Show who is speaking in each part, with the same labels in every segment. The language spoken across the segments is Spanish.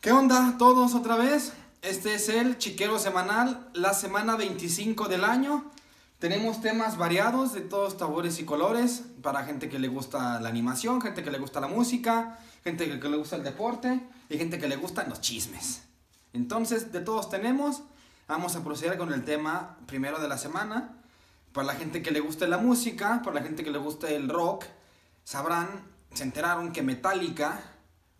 Speaker 1: ¿Qué onda todos otra vez? Este es el Chiquero Semanal, la semana 25 del año. Tenemos temas variados de todos sabores y colores para gente que le gusta la animación, gente que le gusta la música, gente que le gusta el deporte y gente que le gustan los chismes. Entonces, de todos tenemos, vamos a proceder con el tema primero de la semana. Para la gente que le gusta la música, para la gente que le gusta el rock, sabrán, se enteraron que Metallica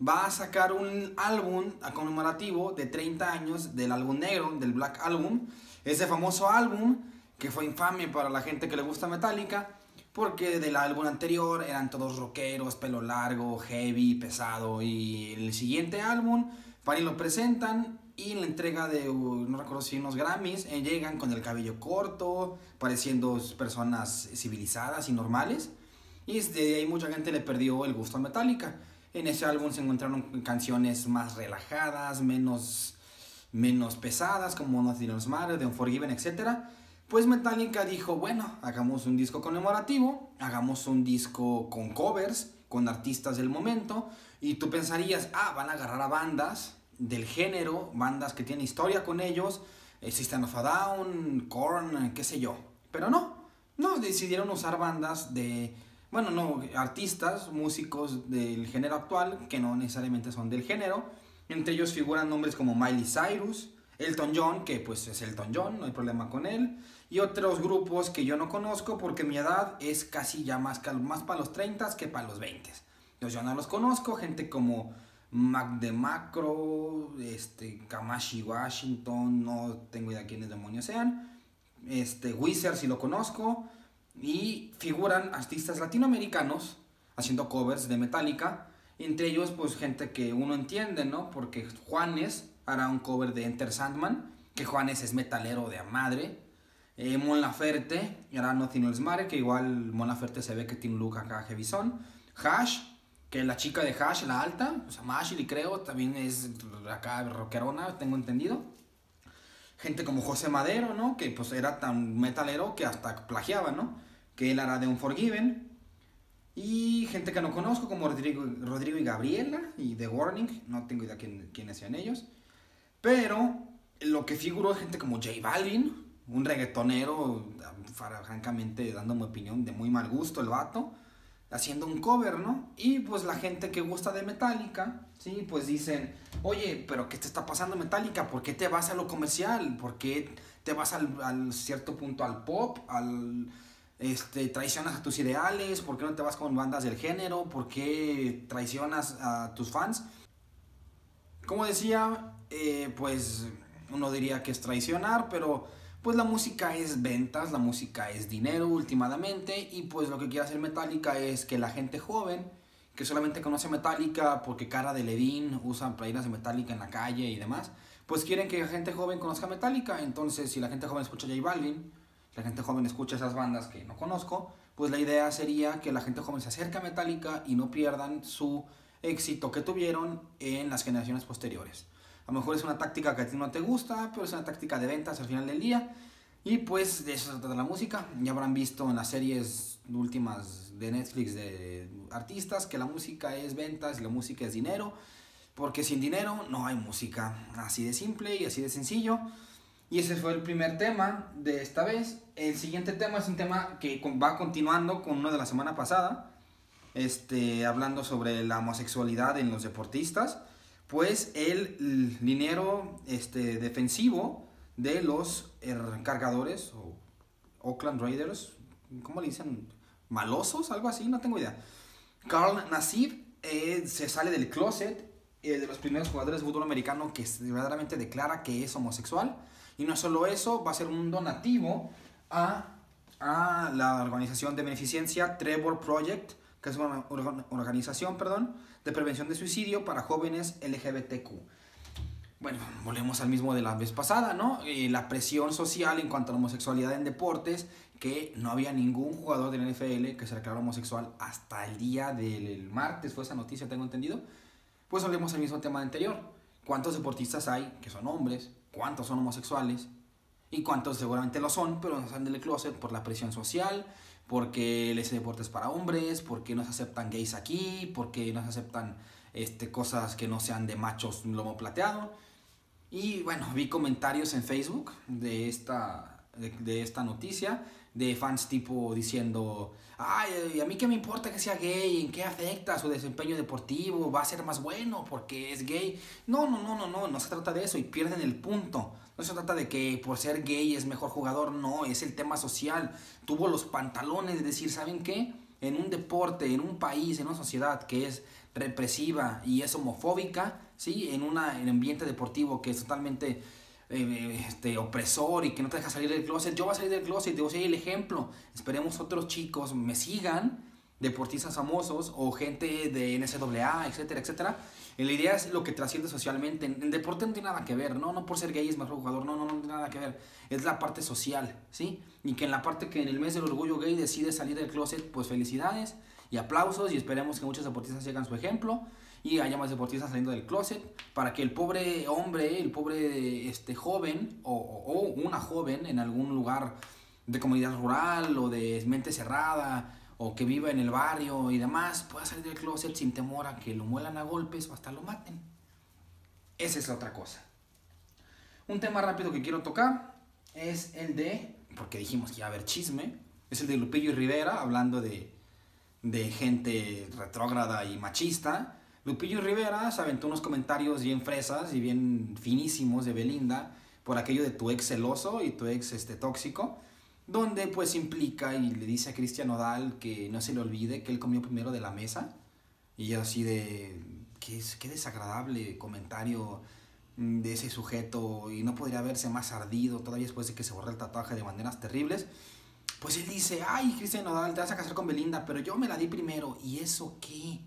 Speaker 1: va a sacar un álbum conmemorativo de 30 años del álbum negro, del Black Album. Ese famoso álbum que fue infame para la gente que le gusta Metallica, porque del álbum anterior eran todos rockeros, pelo largo, heavy, pesado. Y el siguiente álbum, para lo presentan y en la entrega de, uh, no recuerdo si unos Grammys, eh, llegan con el cabello corto, pareciendo personas civilizadas y normales. Y desde ahí mucha gente le perdió el gusto a Metallica. En ese álbum se encontraron canciones más relajadas, menos, menos pesadas, como Nothing Else Matters, The Unforgiven, etc. Pues Metallica dijo, bueno, hagamos un disco conmemorativo, hagamos un disco con covers, con artistas del momento, y tú pensarías, ah, van a agarrar a bandas del género, bandas que tienen historia con ellos, System of a Down, Korn, qué sé yo. Pero no, no, decidieron usar bandas de bueno, no, artistas, músicos del género actual, que no necesariamente son del género. Entre ellos figuran nombres como Miley Cyrus, Elton John, que pues es Elton John, no hay problema con él. Y otros grupos que yo no conozco porque mi edad es casi ya más, más para los 30 que para los 20. Entonces yo no los conozco, gente como Mac de Macro, este, Kamashi Washington, no tengo idea quiénes demonios sean. Este, Wizard si lo conozco. Y figuran artistas latinoamericanos haciendo covers de Metallica. Entre ellos, pues gente que uno entiende, ¿no? Porque Juanes hará un cover de Enter Sandman, que Juanes es metalero de a madre. Eh, Mon Laferte hará Nothing Else Matter, que igual Mon Laferte se ve que tiene un look acá heavy son. Hash, que la chica de Hash, la alta, o sea, Mashley creo, también es acá rockerona, tengo entendido gente como José Madero, ¿no? Que pues era tan metalero que hasta plagiaba, ¿no? Que él hará de Unforgiven. Y gente que no conozco como Rodrigo, Rodrigo y Gabriela y The Warning, no tengo idea quién, quiénes sean ellos. Pero lo que figuró es gente como J Balvin, un reggaetonero, francamente dando mi opinión de muy mal gusto el vato haciendo un cover, ¿no? Y pues la gente que gusta de Metallica, ¿sí? Pues dicen, oye, pero ¿qué te está pasando Metallica? ¿Por qué te vas a lo comercial? ¿Por qué te vas al, cierto punto al pop? Al, este, traicionas a tus ideales? ¿Por qué no te vas con bandas del género? ¿Por qué traicionas a tus fans? Como decía, eh, pues uno diría que es traicionar, pero pues la música es ventas, la música es dinero últimamente y pues lo que quiere hacer Metallica es que la gente joven que solamente conoce Metallica porque cara de Levin usan playeras de Metallica en la calle y demás, pues quieren que la gente joven conozca Metallica, entonces si la gente joven escucha J Balvin, la gente joven escucha esas bandas que no conozco, pues la idea sería que la gente joven se acerque a Metallica y no pierdan su éxito que tuvieron en las generaciones posteriores. A lo mejor es una táctica que a ti no te gusta, pero es una táctica de ventas al final del día. Y pues de eso se trata la música. Ya habrán visto en las series últimas de Netflix de artistas que la música es ventas y la música es dinero. Porque sin dinero no hay música. Así de simple y así de sencillo. Y ese fue el primer tema de esta vez. El siguiente tema es un tema que va continuando con uno de la semana pasada. Este, hablando sobre la homosexualidad en los deportistas pues el dinero este, defensivo de los cargadores o Oakland Raiders, ¿cómo le dicen? Malosos, algo así, no tengo idea. Carl Nassib eh, se sale del closet, eh, de los primeros jugadores de fútbol americano que verdaderamente declara que es homosexual. Y no solo eso, va a ser un donativo a, a la organización de beneficencia Trevor Project, que es una organización, perdón, de prevención de suicidio para jóvenes LGBTQ. Bueno, volvemos al mismo de la vez pasada, ¿no? Eh, la presión social en cuanto a la homosexualidad en deportes, que no había ningún jugador del NFL que se declarara homosexual hasta el día del martes, fue esa noticia, tengo entendido. Pues volvemos al mismo tema anterior. ¿Cuántos deportistas hay que son hombres? ¿Cuántos son homosexuales? Y cuántos seguramente lo son, pero no salen del closet por la presión social, porque ese deporte es para hombres, porque no se aceptan gays aquí, porque no se aceptan este, cosas que no sean de machos lomo plateado. Y bueno, vi comentarios en Facebook de esta, de, esta noticia de fans tipo diciendo, ay, a mí qué me importa que sea gay, en qué afecta su desempeño deportivo, va a ser más bueno porque es gay. No, no, no, no, no, no se trata de eso y pierden el punto. No se trata de que por ser gay es mejor jugador, no, es el tema social. Tuvo los pantalones de decir, ¿saben qué? En un deporte, en un país, en una sociedad que es represiva y es homofóbica, ¿sí? En, una, en un ambiente deportivo que es totalmente eh, este, opresor y que no te deja salir del closet, yo voy a salir del closet, yo soy el ejemplo. Esperemos otros chicos me sigan, deportistas famosos o gente de NCAA, etcétera, etcétera. La idea es lo que trasciende socialmente. En, deporte no tiene nada que ver, no, no por ser gay es mejor jugador, no, no, no tiene nada que ver. Es la parte social, ¿sí? Y que en la parte que en el mes del orgullo gay decide salir del closet, pues felicidades y aplausos y esperemos que muchos deportistas sigan su ejemplo y haya más deportistas saliendo del closet para que el pobre hombre, el pobre este, joven o, o, una joven en algún lugar de comunidad rural o de mente cerrada o que viva en el barrio y demás pueda salir del closet sin temor a que lo muelan a golpes o hasta lo maten. Esa es la otra cosa. Un tema rápido que quiero tocar es el de, porque dijimos que iba a haber chisme, es el de Lupillo y Rivera hablando de de gente retrógrada y machista. Lupillo Rivera se aventó unos comentarios bien fresas y bien finísimos de Belinda por aquello de tu ex celoso y tu ex este, tóxico, donde pues implica y le dice a Cristian Nodal que no se le olvide que él comió primero de la mesa y así de qué, desagradable comentario de ese sujeto y no podría verse más ardido todavía después de que se borra el tatuaje de maneras terribles pues él dice, ay, Cristian Nodal, te vas a casar con Belinda, pero yo me la di primero. ¿Y eso qué?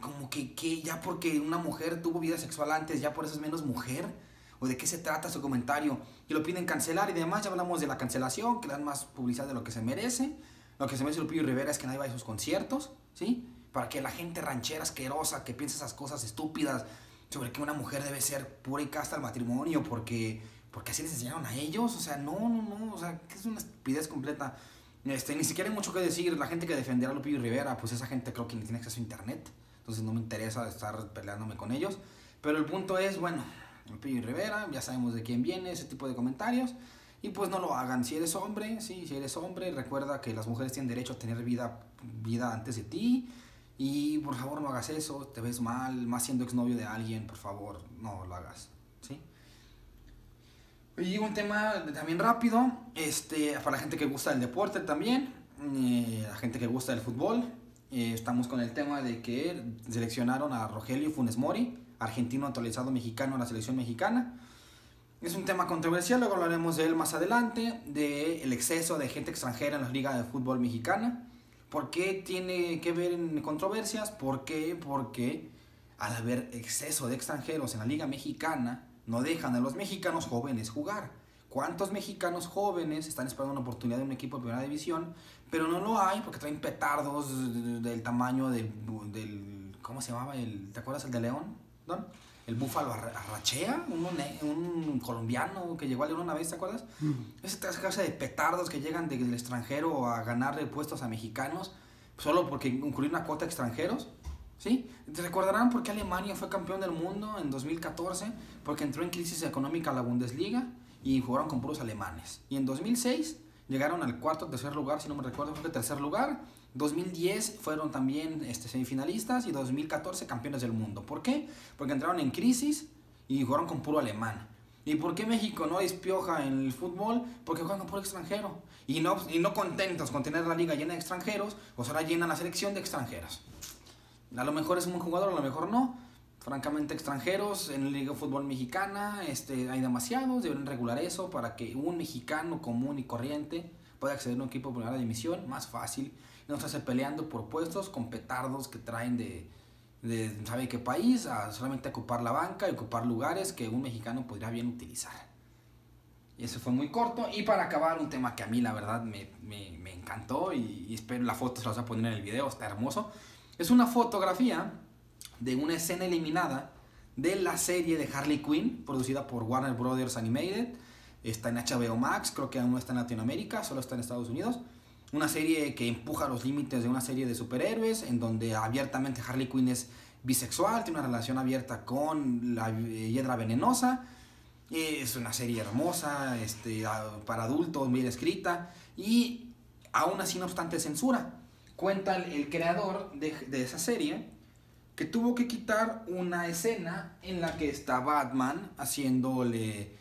Speaker 1: Como que, ¿qué? Ya porque una mujer tuvo vida sexual antes, ya por eso es menos mujer. ¿O de qué se trata su comentario? Y lo piden cancelar y demás. Ya hablamos de la cancelación, que dan más publicidad de lo que se merece. Lo que se merece Lupillo Rivera es que nadie vaya a sus conciertos, ¿sí? Para que la gente ranchera asquerosa que piensa esas cosas estúpidas sobre que una mujer debe ser pura y casta al matrimonio porque porque así les enseñaron a ellos, o sea, no, no, no, o sea, que es una estupidez completa. Este, ni siquiera hay mucho que decir, la gente que defenderá a Lupillo Rivera, pues esa gente creo que ni tiene acceso a internet, entonces no me interesa estar peleándome con ellos. Pero el punto es, bueno, Lupillo Rivera, ya sabemos de quién viene ese tipo de comentarios, y pues no lo hagan. Si eres hombre, sí, si eres hombre, recuerda que las mujeres tienen derecho a tener vida, vida antes de ti, y por favor no hagas eso, te ves mal, más siendo exnovio de alguien, por favor, no lo hagas, ¿sí? Y un tema también rápido, este, para la gente que gusta del deporte también, eh, la gente que gusta del fútbol. Eh, estamos con el tema de que seleccionaron a Rogelio Funes Mori, argentino actualizado mexicano en la selección mexicana. Es un tema controversial, luego hablaremos de él más adelante, del el exceso de gente extranjera en la liga de fútbol mexicana. ¿Por qué tiene que ver en controversias? ¿Por qué? Porque al haber exceso de extranjeros en la liga mexicana, no dejan a los mexicanos jóvenes jugar. ¿Cuántos mexicanos jóvenes están esperando una oportunidad de un equipo de primera división? Pero no lo hay porque traen petardos del tamaño del, del ¿cómo se llamaba? El, ¿Te acuerdas el de León? ¿Don? El búfalo arrachea, un, un, colombiano que llegó a León una vez, ¿te acuerdas? Mm. Esa clase de petardos que llegan del extranjero a ganar puestos a mexicanos solo porque incluir una cuota de extranjeros. ¿Sí? ¿Te recordarán por qué Alemania fue campeón del mundo en 2014? Porque entró en crisis económica la Bundesliga y jugaron con puros alemanes. Y en 2006 llegaron al cuarto tercer lugar, si no me recuerdo, fue tercer lugar. 2010 fueron también este, semifinalistas y 2014 campeones del mundo. ¿Por qué? Porque entraron en crisis y jugaron con puro alemán. ¿Y por qué México no despioja en el fútbol? Porque juegan con puro extranjero. Y no, y no contentos con tener la liga llena de extranjeros, pues ahora llenan la selección de extranjeros. A lo mejor es un buen jugador, a lo mejor no. Francamente, extranjeros en la Liga de Fútbol Mexicana este, hay demasiados, deben regular eso para que un mexicano común y corriente pueda acceder a un equipo de primera división más fácil. No estarse peleando por puestos con petardos que traen de, de ¿sabe qué país? A solamente ocupar la banca y ocupar lugares que un mexicano podría bien utilizar. Y eso fue muy corto. Y para acabar, un tema que a mí la verdad me, me, me encantó y, espero la foto se la voy a poner en el video, está hermoso. Es una fotografía de una escena eliminada de la serie de Harley Quinn, producida por Warner Brothers Animated. Está en HBO Max, creo que aún no está en Latinoamérica, solo está en Estados Unidos. Una serie que empuja los límites de una serie de superhéroes, en donde abiertamente Harley Quinn es bisexual, tiene una relación abierta con la hiedra venenosa. Es una serie hermosa, este, para adultos, bien escrita. Y aún así, no obstante, censura. Cuenta el, creador de, de, esa serie que tuvo que quitar una escena en la que está Batman haciéndole,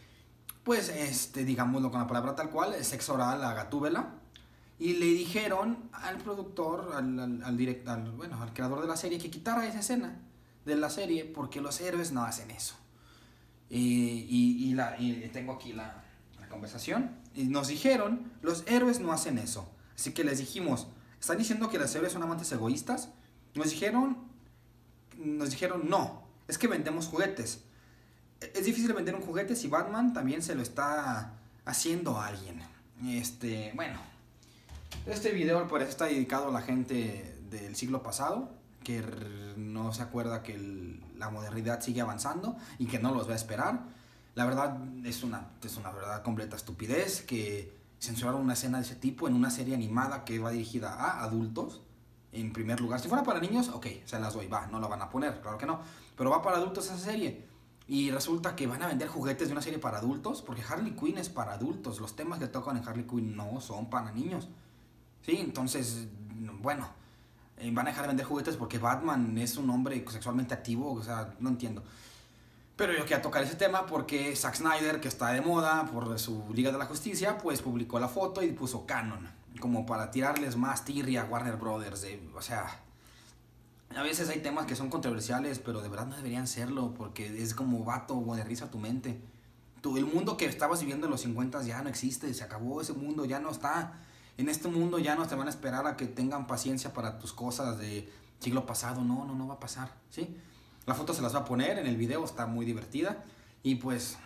Speaker 1: pues, este, digámoslo con la palabra tal cual, sexo oral a Gatúbela y le dijeron al productor, al, al, al, bueno, al creador de la serie, que quitara esa escena de la serie porque los héroes no hacen eso. Y, y, la, y tengo aquí la, la, conversación. Y nos dijeron, los héroes no hacen eso. Así que les dijimos, ¿están diciendo que los héroes son amantes egoístas? Nos dijeron, nos dijeron, no, es que vendemos juguetes. Es difícil vender un juguete si Batman también se lo está haciendo a alguien. Este, bueno, este video por eso está dedicado a la gente del siglo pasado, que no se acuerda que la modernidad sigue avanzando y que no los va a esperar. La verdad es una, es una verdad completa estupidez que censuraron una escena de ese tipo en una serie animada que va dirigida a adultos. En primer lugar, si fuera para niños, ok, se las doy, va, no lo van a poner, claro que no. Pero va para adultos esa serie. Y resulta que van a vender juguetes de una serie para adultos, porque Harley Quinn es para adultos. Los temas que tocan en Harley Quinn no son para niños. Sí, entonces, bueno, eh, van a dejar de vender juguetes porque Batman es un hombre sexualmente activo, o sea, no entiendo. Pero yo quería tocar ese tema porque Zack Snyder, que está de moda por su Liga de la Justicia, pues publicó la foto y puso canon, como para tirarles más tirria a Warner Brothers. o sea, a veces hay temas que son controversiales, pero de verdad no deberían serlo porque es como vato, moderniza tu mente. Tu, el mundo que estabas viviendo en los 50 ya no existe, se acabó ese mundo, ya no está en este mundo ya no te van a esperar a que tengan paciencia para tus cosas de siglo pasado. No, no, no va a pasar, ¿sí? La foto se las va a poner en el video, está muy divertida. Y pues,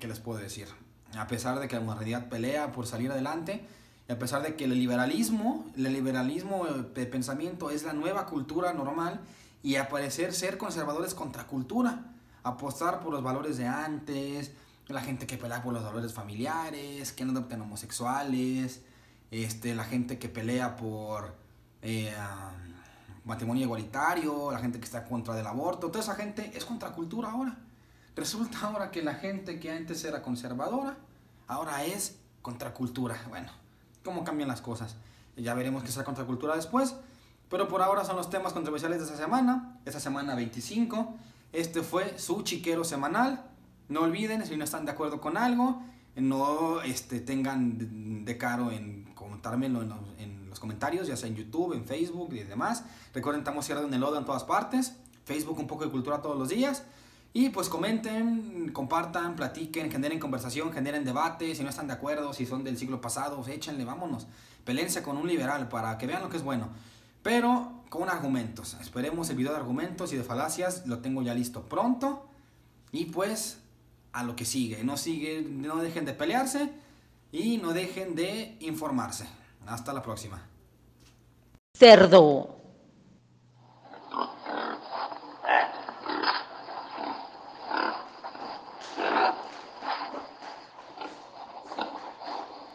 Speaker 1: ¿qué les puedo decir? A pesar de que la modernidad pelea por salir adelante, a pesar de que el liberalismo, el liberalismo de pensamiento es la nueva cultura normal, y a parecer ser conservadores contra cultura, apostar por los valores de antes, la gente que pelea por los valores familiares, que no adopten homosexuales, este, la gente que pelea por eh, matrimonio igualitario, la gente que está contra del aborto, toda esa gente es contracultura ahora. Resulta ahora que la gente que antes era conservadora, ahora es contracultura. Bueno, cómo cambian las cosas. Ya veremos qué la contracultura después. Pero por ahora son los temas controversiales de esta semana, esta semana 25. Este fue su chiquero semanal. No olviden, si no están de acuerdo con algo, no este, tengan de caro en comentármelo en los, comentarios, ya sea en YouTube, en Facebook y demás. Recuerden, estamos Sierra de Lodo en todas partes. Facebook, un poco de cultura todos los días. Y pues comenten, compartan, platiquen, generen conversación, generen debate. Si no están de acuerdo, si son del siglo pasado, échenle, vámonos. Pelense con un liberal para que vean lo que es bueno. Pero con argumentos. Esperemos el video de argumentos y de falacias. Lo tengo ya listo pronto. Y pues a lo que sigue. No, no dejen de pelearse y no dejen de informarse. Hasta la próxima.
Speaker 2: Cerdo.